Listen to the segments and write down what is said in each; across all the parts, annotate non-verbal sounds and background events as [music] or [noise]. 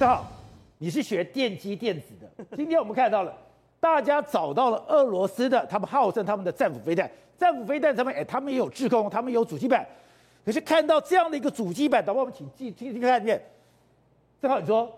正好你是学电机电子的，今天我们看到了，大家找到了俄罗斯的，他们号称他们的战斧飞弹，战斧飞弹上面，哎，他们也有制空，他们有主机板。可是看到这样的一个主机板，导播我们请继继续看见，正好你说。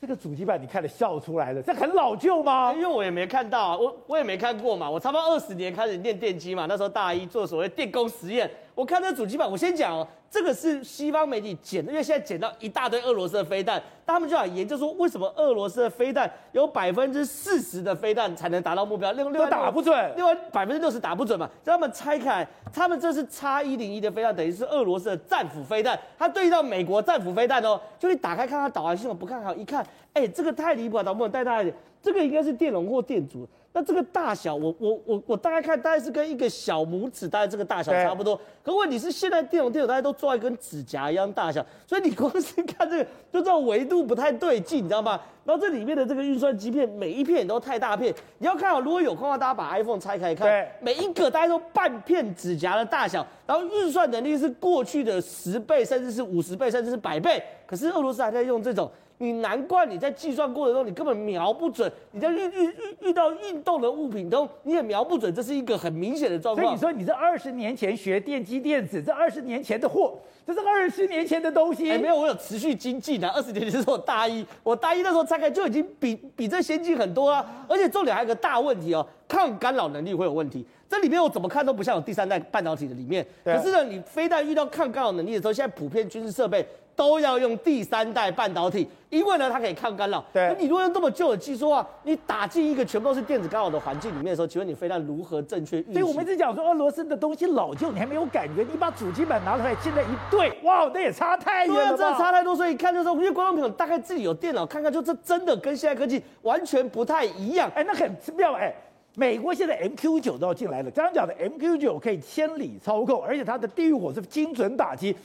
这个主机板你看了笑出来了，这很老旧吗？因为我也没看到啊，我我也没看过嘛。我差不多二十年开始练电机嘛，那时候大一做所谓电工实验。我看这主机板，我先讲哦，这个是西方媒体捡的，因为现在捡到一大堆俄罗斯的飞弹，他们就想研究说，为什么俄罗斯的飞弹有百分之四十的飞弹才能达到目标，另外打不准，另外百分之六十打不准嘛？让他们拆开，他们这是叉一零一的飞弹，等于是俄罗斯的战斧飞弹，它对应到美国战斧飞弹哦，就你打开看它导航系统，不看好，一看，哎，这个太离谱了，导播带大一点，这个应该是电容或电阻。那这个大小，我我我我大概看，大概是跟一个小拇指大概这个大小差不多。可问题是，现在电容电容大家都做一根指甲一样大小，所以你光是看这个，就知道维度不太对劲，你知道吗？然后这里面的这个运算晶片，每一片也都太大片。你要看好，如果有空的话，大家把 iPhone 拆开看，每一个大概都半片指甲的大小，然后运算能力是过去的十倍，甚至是五十倍，甚至是百倍。可是俄罗斯还在用这种。你难怪你在计算过程中你根本瞄不准，你在遇遇遇遇到运动的物品中你也瞄不准，这是一个很明显的状况。所以你说你这二十年前学电机电子，这二十年前的货，这是二十年前的东西。哎，没有，我有持续精进的。二十年前是我大一，我大一那时候拆开就已经比比这先进很多啊。而且重点还有一个大问题哦，抗干扰能力会有问题。这里面我怎么看都不像有第三代半导体的里面。可是呢，你非但遇到抗干扰能力的时候，现在普遍军事设备。都要用第三代半导体，因为呢，它可以抗干扰。对，你如果用这么旧的技术啊，你打进一个全部都是电子干扰的环境里面的时候，请问你飞弹如何正确运行？所以我们一直讲说俄罗斯的东西老旧，你还没有感觉，你把主机板拿出来，现在一对，哇，那也差太远了。对啊，这差太多，所以看就是说，因为观众朋友大概自己有电脑看看，就这真的跟现在科技完全不太一样。哎，那很妙哎，美国现在 MQ 九都要进来了，刚刚讲的 MQ 九可以千里操控，而且它的地狱火是精准打击。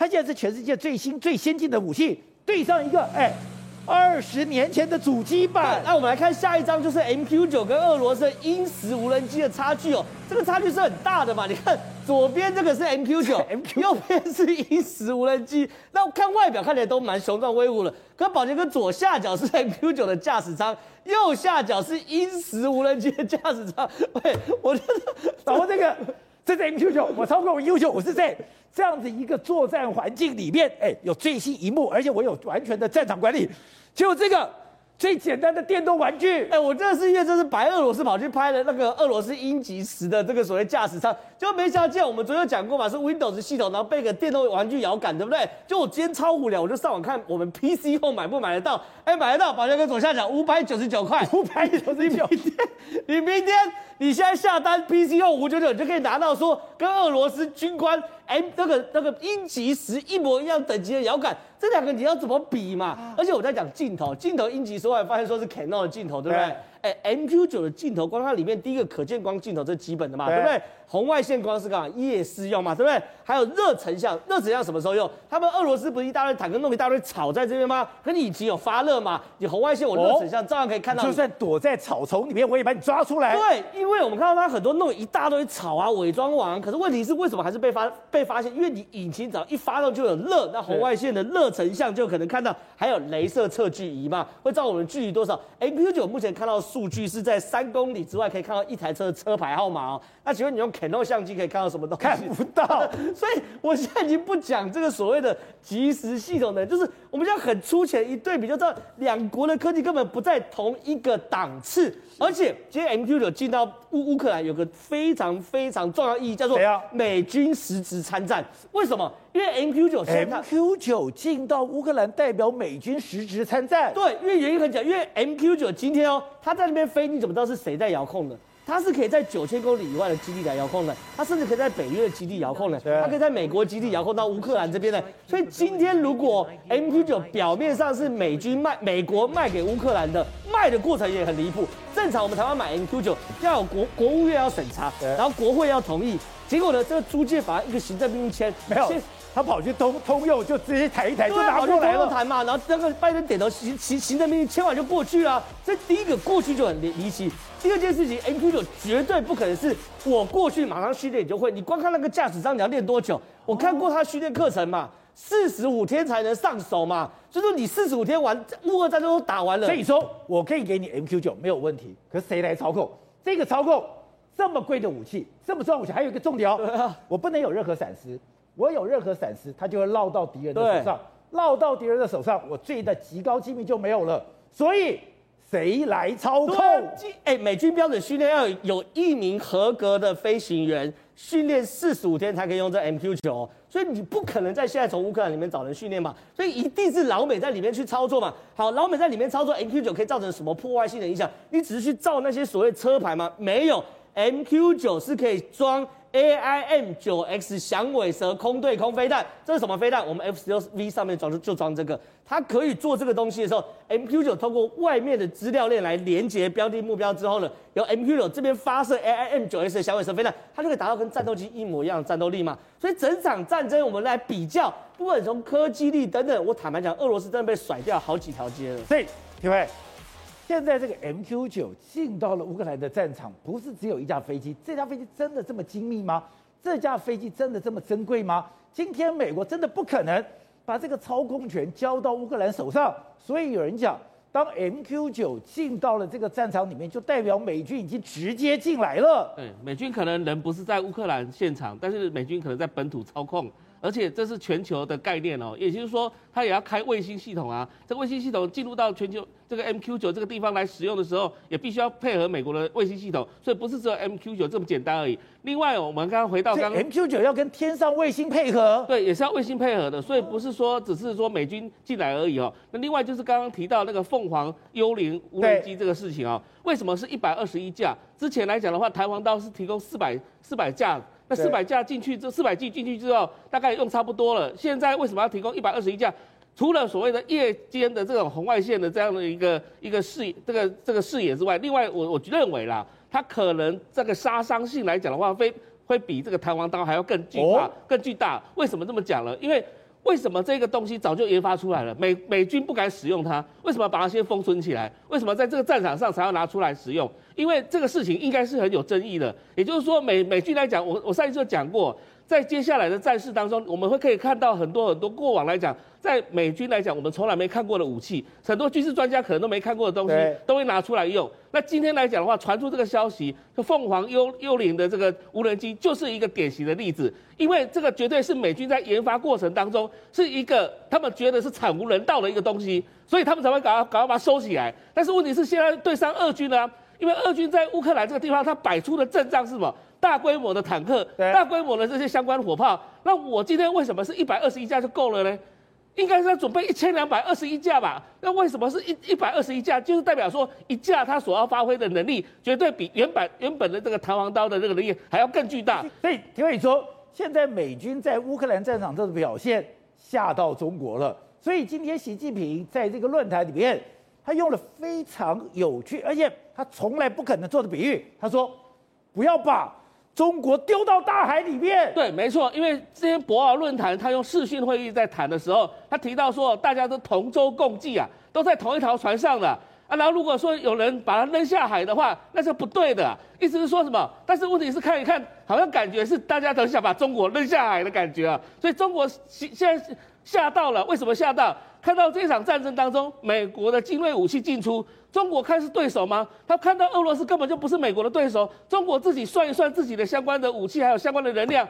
它现在是全世界最新最先进的武器，对上一个哎，二十年前的主机版。那我们来看下一张，就是 MQ 九跟俄罗斯鹰十无人机的差距哦，这个差距是很大的嘛？你看左边这个是 MQ 九，[laughs] MQ 右边是鹰十无人机。那看外表看起来都蛮雄壮威武的，可宝杰哥左下角是 [laughs] MQ 九的驾驶舱，右下角是鹰十无人机的驾驶舱。喂，我觉得，然后这个。这是 MQ9，我操控优秀，我是在这样子一个作战环境里面，哎，有最新一幕，而且我有完全的战场管理，就这个。最简单的电动玩具，哎，我这是因为这是白俄罗斯跑去拍的那个俄罗斯鹰击十的这个所谓驾驶舱，就没想到，见我们昨天有讲过嘛，是 Windows 系统，然后被个电动玩具摇杆，对不对？就我今天超无聊，我就上网看我们 PC 后买不买得到？哎，买得到，宝杰哥左下角五百九十九块，五百九十九。你明天你现在下单 PC 后五九九你就可以拿到说跟俄罗斯军官。哎，那个那个音级时一模一样等级的摇杆，这两个你要怎么比嘛？而且我在讲镜头，镜头鹰击十我还发现说是 Canon 的镜头，对不对？哎，MQ 九的镜头光它里面第一个可见光镜头这是基本的嘛，对不对？红外线光是干嘛？夜视用嘛，对不对？还有热成像，热成像什么时候用？他们俄罗斯不是一大堆坦克弄一大堆草在这边吗？可你引擎有发热嘛？你红外线我热成像照样可以看到。就算躲在草丛里面，我也把你抓出来。对，因为我们看到他很多弄一大堆草啊，伪装网。可是问题是为什么还是被发被发现？因为你引擎只要一发动就有热，那红外线的热成像就可能看到。还有镭射测距仪嘛，会照我们距离多少。MQ 九目前看到的数据是在三公里之外可以看到一台车的车牌号码哦。那请问你用 Canon 相机可以看到什么东西？看不到，[laughs] 所以我现在已经不讲这个所谓的即时系统的，就是我们现在很粗浅一对比，就知道两国的科技根本不在同一个档次。而且今天 M Q 九进到乌乌克兰有个非常非常重要意义，叫做美军实质参战。为什么？因为 MQ9 MQ9 进到乌克兰代表美军实质参战。对，因为原因很简单，因为 MQ9 今天哦，它在那边飞，你怎么知道是谁在遥控的？它是可以在九千公里以外的基地来遥控的，它甚至可以在北约的基地遥控的，它可以在美国基地遥控到乌克兰这边的。所以今天如果 MQ9 表面上是美军卖，美国卖给乌克兰的，卖的过程也很离谱。正常我们台湾买 MQ9 要有国国务院要审查，然后国会要同意，结果呢，这个租借法一个行政命令签没有。他跑去通通用，就直接抬一抬就拿过来了。谈嘛，然后那个拜登点头行行行政命令签完就过去了。这第一个过去就很离离奇。第二件事情，MQ 九绝对不可能是我过去马上训练你就会。你光看那个驾驶舱，你要练多久？我看过他训练课程嘛。四十五天才能上手嘛，所以说你四十五天完乌俄战争都打完了，所以说我可以给你 MQ 九没有问题，可是谁来操控？这个操控这么贵的武器，这么重要武器，还有一个重点哦，啊、我不能有任何闪失，我有任何闪失，它就会落到敌人的手上，落到敌人的手上，我最的极高机密就没有了，所以。谁来操控？哎，美军标准训练要有一名合格的飞行员训练四十五天才可以用这 MQ 九，所以你不可能在现在从乌克兰里面找人训练嘛，所以一定是老美在里面去操作嘛。好，老美在里面操作 MQ 九可以造成什么破坏性的影响？你只是去造那些所谓车牌吗？没有，MQ 九是可以装。AIM 九 X 响尾蛇空对空飞弹，这是什么飞弹？我们 F 十六 V 上面装就装这个，它可以做这个东西的时候，MQ 九通过外面的资料链来连接标的目标之后呢，由 MQ 九这边发射 AIM 九 X 的响尾蛇飞弹，它就可以达到跟战斗机一模一样的战斗力嘛。所以整场战争我们来比较，不管从科技力等等，我坦白讲，俄罗斯真的被甩掉好几条街了。所以，各位。现在这个 MQ 九进到了乌克兰的战场，不是只有一架飞机，这架飞机真的这么精密吗？这架飞机真的这么珍贵吗？今天美国真的不可能把这个操控权交到乌克兰手上，所以有人讲，当 MQ 九进到了这个战场里面，就代表美军已经直接进来了。对，美军可能人不是在乌克兰现场，但是美军可能在本土操控。而且这是全球的概念哦，也就是说，它也要开卫星系统啊。这个卫星系统进入到全球这个 MQ 九这个地方来使用的时候，也必须要配合美国的卫星系统，所以不是只有 MQ 九这么简单而已。另外，我们刚刚回到刚刚 MQ 九要跟天上卫星配合，对，也是要卫星配合的，所以不是说只是说美军进来而已哦。那另外就是刚刚提到那个凤凰幽灵无人机这个事情哦，为什么是一百二十一架？之前来讲的话，台湾刀是提供四百四百架。那四百架进去，这四百 G 进去之后，大概用差不多了。现在为什么要提供一百二十一架？除了所谓的夜间的这种红外线的这样的一个一个视这个这个视野之外，另外我我认为啦，它可能这个杀伤性来讲的话，非会比这个弹簧刀还要更巨大，更巨大。为什么这么讲呢？因为为什么这个东西早就研发出来了，美美军不敢使用它？为什么把它先封存起来？为什么在这个战场上才要拿出来使用？因为这个事情应该是很有争议的。也就是说美，美美军来讲，我我上一次讲过，在接下来的战事当中，我们会可以看到很多很多过往来讲。在美军来讲，我们从来没看过的武器，很多军事专家可能都没看过的东西，都会拿出来用。那今天来讲的话，传出这个消息，就凤凰幽幽灵的这个无人机，就是一个典型的例子。因为这个绝对是美军在研发过程当中，是一个他们觉得是惨无人道的一个东西，所以他们才会赶快赶快把它收起来。但是问题是，现在对上俄军呢？因为俄军在乌克兰这个地方，它摆出的阵仗是什么？大规模的坦克，大规模的这些相关火炮。那我今天为什么是一百二十一架就够了呢？应该是要准备一千两百二十一架吧？那为什么是一一百二十一架？就是代表说一架它所要发挥的能力，绝对比原本原本的这个弹簧刀的这个能力还要更巨大。所以，可以说，现在美军在乌克兰战场这个表现吓到中国了。所以今天习近平在这个论坛里面，他用了非常有趣，而且他从来不可能做的比喻。他说：“不要把。”中国丢到大海里面，对，没错，因为之前博鳌论坛他用视讯会议在谈的时候，他提到说大家都同舟共济啊，都在同一条船上的啊。然后如果说有人把他扔下海的话，那是不对的。意思是说什么？但是问题是看一看，好像感觉是大家都想把中国扔下海的感觉啊。所以中国现现在吓到了，为什么吓到？看到这场战争当中，美国的精锐武器进出。中国看是对手吗？他看到俄罗斯根本就不是美国的对手。中国自己算一算自己的相关的武器，还有相关的能量，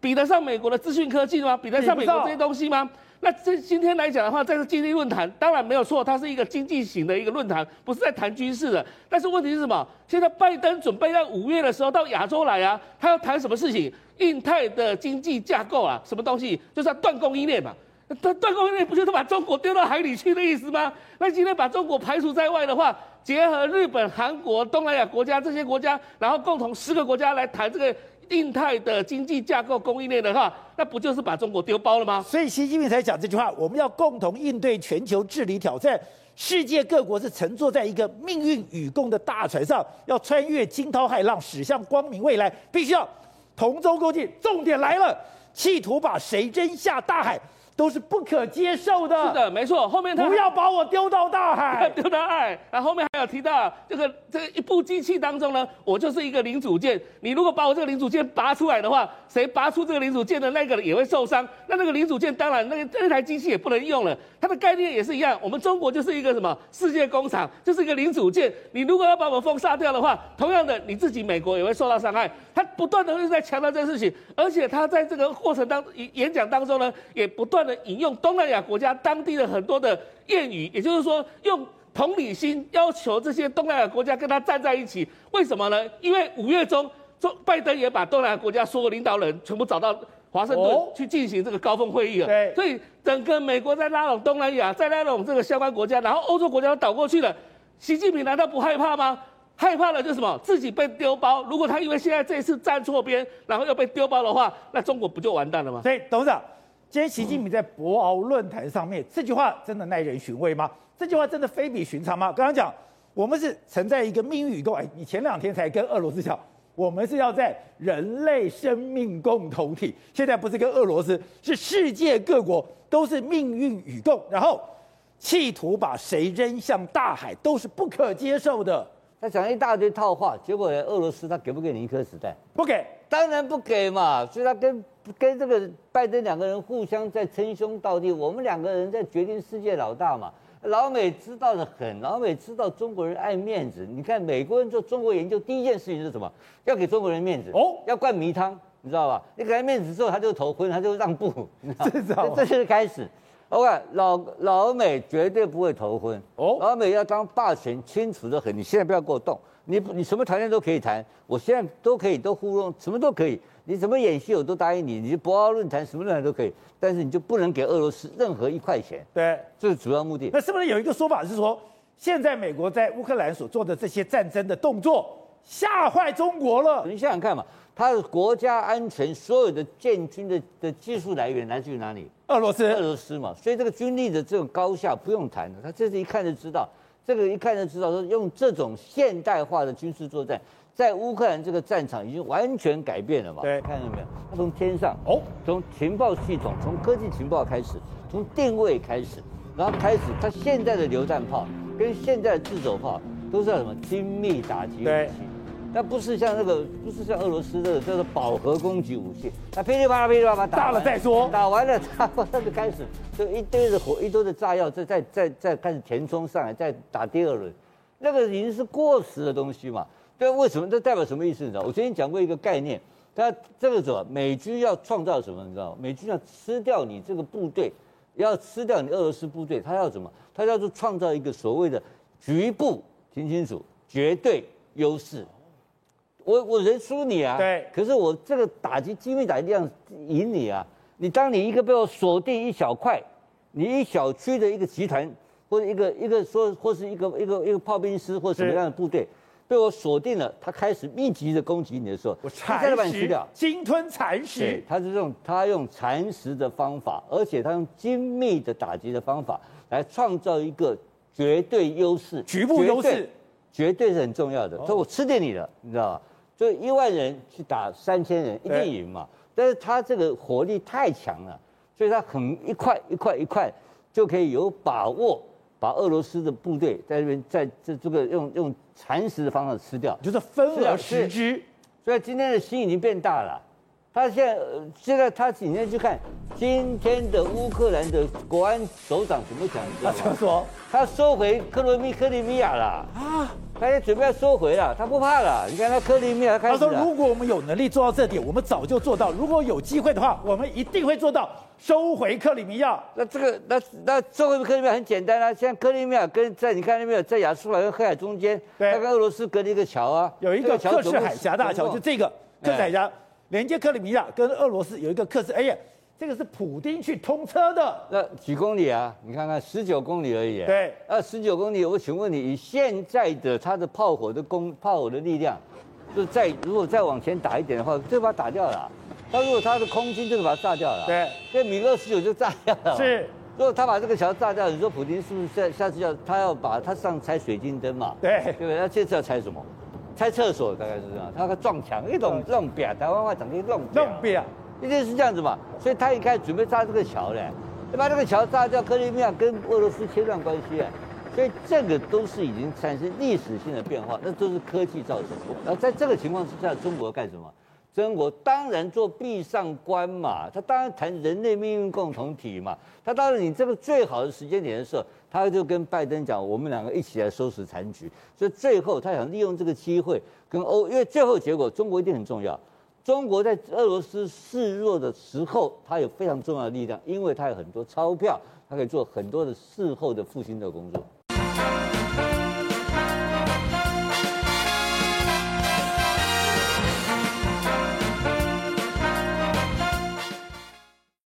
比得上美国的资讯科技吗？比得上美国这些东西吗？那这今天来讲的话，这个经济论坛当然没有错，它是一个经济型的一个论坛，不是在谈军事的。但是问题是什么？现在拜登准备在五月的时候到亚洲来啊，他要谈什么事情？印太的经济架构啊，什么东西？就是要断供应链嘛。断断供应链不就是把中国丢到海里去的意思吗？那今天把中国排除在外的话，结合日本、韩国、东南亚国家这些国家，然后共同十个国家来谈这个印太的经济架构供应链的话，那不就是把中国丢包了吗？所以习近平才讲这句话：我们要共同应对全球治理挑战。世界各国是乘坐在一个命运与共的大船上，要穿越惊涛骇浪，驶向光明未来，必须要同舟共济。重点来了，企图把谁扔下大海？都是不可接受的。是的，没错。后面他不要把我丢到大海，[laughs] 丢到海。然后后面还有提到这个这个一部机器当中呢，我就是一个零组件。你如果把我这个零组件拔出来的话，谁拔出这个零组件的那个也会受伤。那那个零组件当然那个那台机器也不能用了。它的概念也是一样。我们中国就是一个什么世界工厂，就是一个零组件。你如果要把我们封杀掉的话，同样的你自己美国也会受到伤害。他不断的是在强调这件事情，而且他在这个过程当演讲当中呢，也不断的引用东南亚国家当地的很多的谚语，也就是说用同理心要求这些东南亚国家跟他站在一起。为什么呢？因为五月中，中拜登也把东南亚国家所有领导人全部找到华盛顿去进行这个高峰会议了。对，所以整个美国在拉拢东南亚，在拉拢这个相关国家，然后欧洲国家都倒过去了。习近平难道不害怕吗？害怕的就是什么？自己被丢包。如果他因为现在这一次站错边，然后又被丢包的话，那中国不就完蛋了吗？所以董事长，今天习近平在博鳌论坛上面、这句话真的耐人寻味吗？这句话真的非比寻常吗？刚刚讲，我们是存在一个命运与共。哎，你前两天才跟俄罗斯讲，我们是要在人类生命共同体。现在不是跟俄罗斯，是世界各国都是命运与共。然后企图把谁扔向大海，都是不可接受的。他讲一大堆套话，结果呢，俄罗斯他给不给你一颗子弹？不给，当然不给嘛。所以他跟跟这个拜登两个人互相在称兄道弟，我们两个人在决定世界老大嘛。老美知道的很，老美知道中国人爱面子。你看美国人做中国研究，第一件事情是什么？要给中国人面子哦，要灌迷汤，你知道吧？你给他面子之后，他就头昏，他就让步，你知道 [laughs] 这是这就是开始。我看老老美绝对不会头昏哦，老美要当霸权，清楚的很。你现在不要给我动，你你什么条件都可以谈，我现在都可以都糊弄，什么都可以。你怎么演戏我都答应你，你博鳌论坛什么论坛都可以，但是你就不能给俄罗斯任何一块钱。对，这是主要目的。那是不是有一个说法是说，现在美国在乌克兰所做的这些战争的动作吓坏中国了？你想想看嘛。他的国家安全所有的建军的的技术来源来自于哪里？俄罗斯，俄罗斯嘛。所以这个军力的这种高下不用谈了，他这是一看就知道，这个一看就知道说用这种现代化的军事作战，在乌克兰这个战场已经完全改变了嘛。对，看到没有？他从天上哦，从情报系统，从科技情报开始，从定位开始，然后开始他现在的榴弹炮跟现在的自走炮都是叫什么精密打击武器。那不是像那个，不是像俄罗斯的叫做饱和攻击武器，那噼里啪啦噼里啪啦打大了再说，打完了他他就开始就一堆的火，一堆的炸药，再再再再开始填充上来，再打第二轮，那个已经是过时的东西嘛。对，为什么？这代表什么意思？你知道？我曾经讲过一个概念，他这个什么？美军要创造什么？你知道？美军要吃掉你这个部队，要吃掉你俄罗斯部队，他要什么？他要做创造一个所谓的局部，听清楚，绝对优势。我我人输你啊，对，可是我这个打击精密打击力量赢你啊！你当你一个被我锁定一小块，你一小区的一个集团，或者一个一个说或是一个一个一个炮兵师或什么样的部队被我锁定了，他开始密集的攻击你的时候，我蚕食把你吃掉，鲸吞蚕食。他是用他用蚕食的方法，而且他用精密的打击的方法来创造一个绝对优势，局部优势，绝对是很重要的。所以我吃定你了，你知道吧？就一万人去打三千人，一定赢嘛？但是他这个火力太强了，所以他很一块一块一块就可以有把握把俄罗斯的部队在这边在这这个用用蚕食的方式吃掉，就是分而食之。所以今天的心已经变大了。他现在现在他今天去看今天的乌克兰的国安首长怎么讲？他怎么说？他收回克罗米克里米亚了啊！他也准备要收回了，他不怕了。你看他克里米亚开始。他说：“如果我们有能力做到这点，我们早就做到。如果有机会的话，我们一定会做到收回克里米亚。”那这个那那收回克里米亚很简单啊！现在克里米亚跟在你看那边在亚速海跟黑海中间，他跟俄罗斯隔了一个桥啊，有一个克什海峡大桥，就这个克什海峡。连接克里米亚跟俄罗斯有一个克什，哎呀，这个是普丁去通车的。那几公里啊？你看看，十九公里而已。对，那，十九公里，我请问你，以现在的它的炮火的攻炮火的力量，就再如果再往前打一点的话，就把它打掉了。他如果他的空军，就把它炸掉了。对，这米二十九就炸掉了。是，如果他把这个桥炸掉，你说普京是不是下下次要他要把他上拆水晶灯嘛？对，对不对？他这次要拆什么？拆厕所大概是这样，他个撞墙一种弄扁，台湾话讲的弄弄扁，一定是这样子嘛。所以他一开始准备炸这个桥嘞，把这个桥炸掉，克里米亚跟俄罗斯切断关系啊。所以这个都是已经产生历史性的变化，那都是科技造成的。然后在这个情况之下，中国干什么？中国当然做闭上关嘛，他当然谈人类命运共同体嘛。他当然你这个最好的时间点的时候，他就跟拜登讲，我们两个一起来收拾残局。所以最后他想利用这个机会跟欧，因为最后结果中国一定很重要。中国在俄罗斯示弱的时候，他有非常重要的力量，因为他有很多钞票，他可以做很多的事后的复兴的工作。